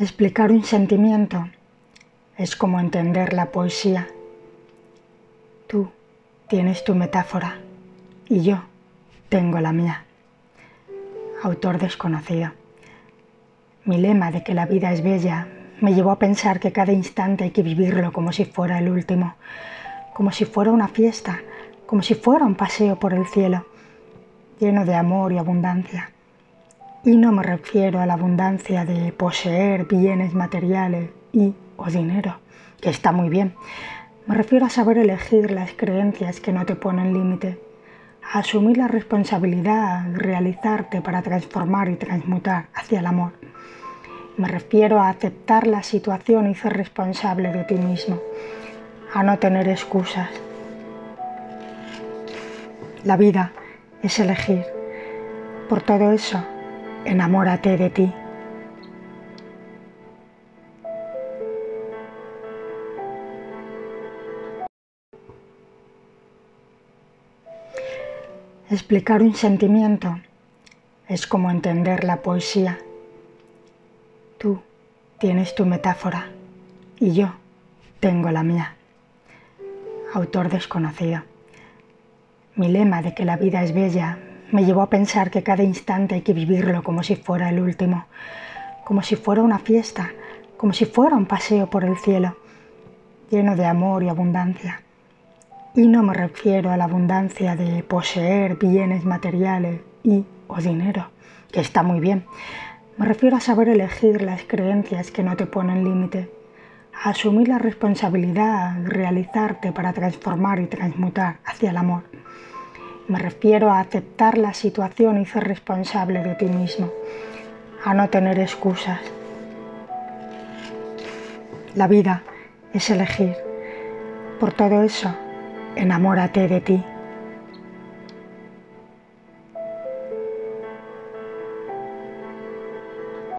Explicar un sentimiento es como entender la poesía. Tú tienes tu metáfora y yo tengo la mía. Autor desconocido. Mi lema de que la vida es bella me llevó a pensar que cada instante hay que vivirlo como si fuera el último, como si fuera una fiesta, como si fuera un paseo por el cielo, lleno de amor y abundancia. Y no me refiero a la abundancia de poseer bienes materiales y o dinero, que está muy bien. Me refiero a saber elegir las creencias que no te ponen límite, a asumir la responsabilidad realizarte para transformar y transmutar hacia el amor. Me refiero a aceptar la situación y ser responsable de ti mismo, a no tener excusas. La vida es elegir. Por todo eso, enamórate de ti. Explicar un sentimiento es como entender la poesía. Tú tienes tu metáfora y yo tengo la mía. Autor desconocido. Mi lema de que la vida es bella me llevó a pensar que cada instante hay que vivirlo como si fuera el último, como si fuera una fiesta, como si fuera un paseo por el cielo, lleno de amor y abundancia. Y no me refiero a la abundancia de poseer bienes materiales y o dinero, que está muy bien. Me refiero a saber elegir las creencias que no te ponen límite, a asumir la responsabilidad de realizarte para transformar y transmutar hacia el amor. Me refiero a aceptar la situación y ser responsable de ti mismo, a no tener excusas. La vida es elegir. Por todo eso, enamórate de ti.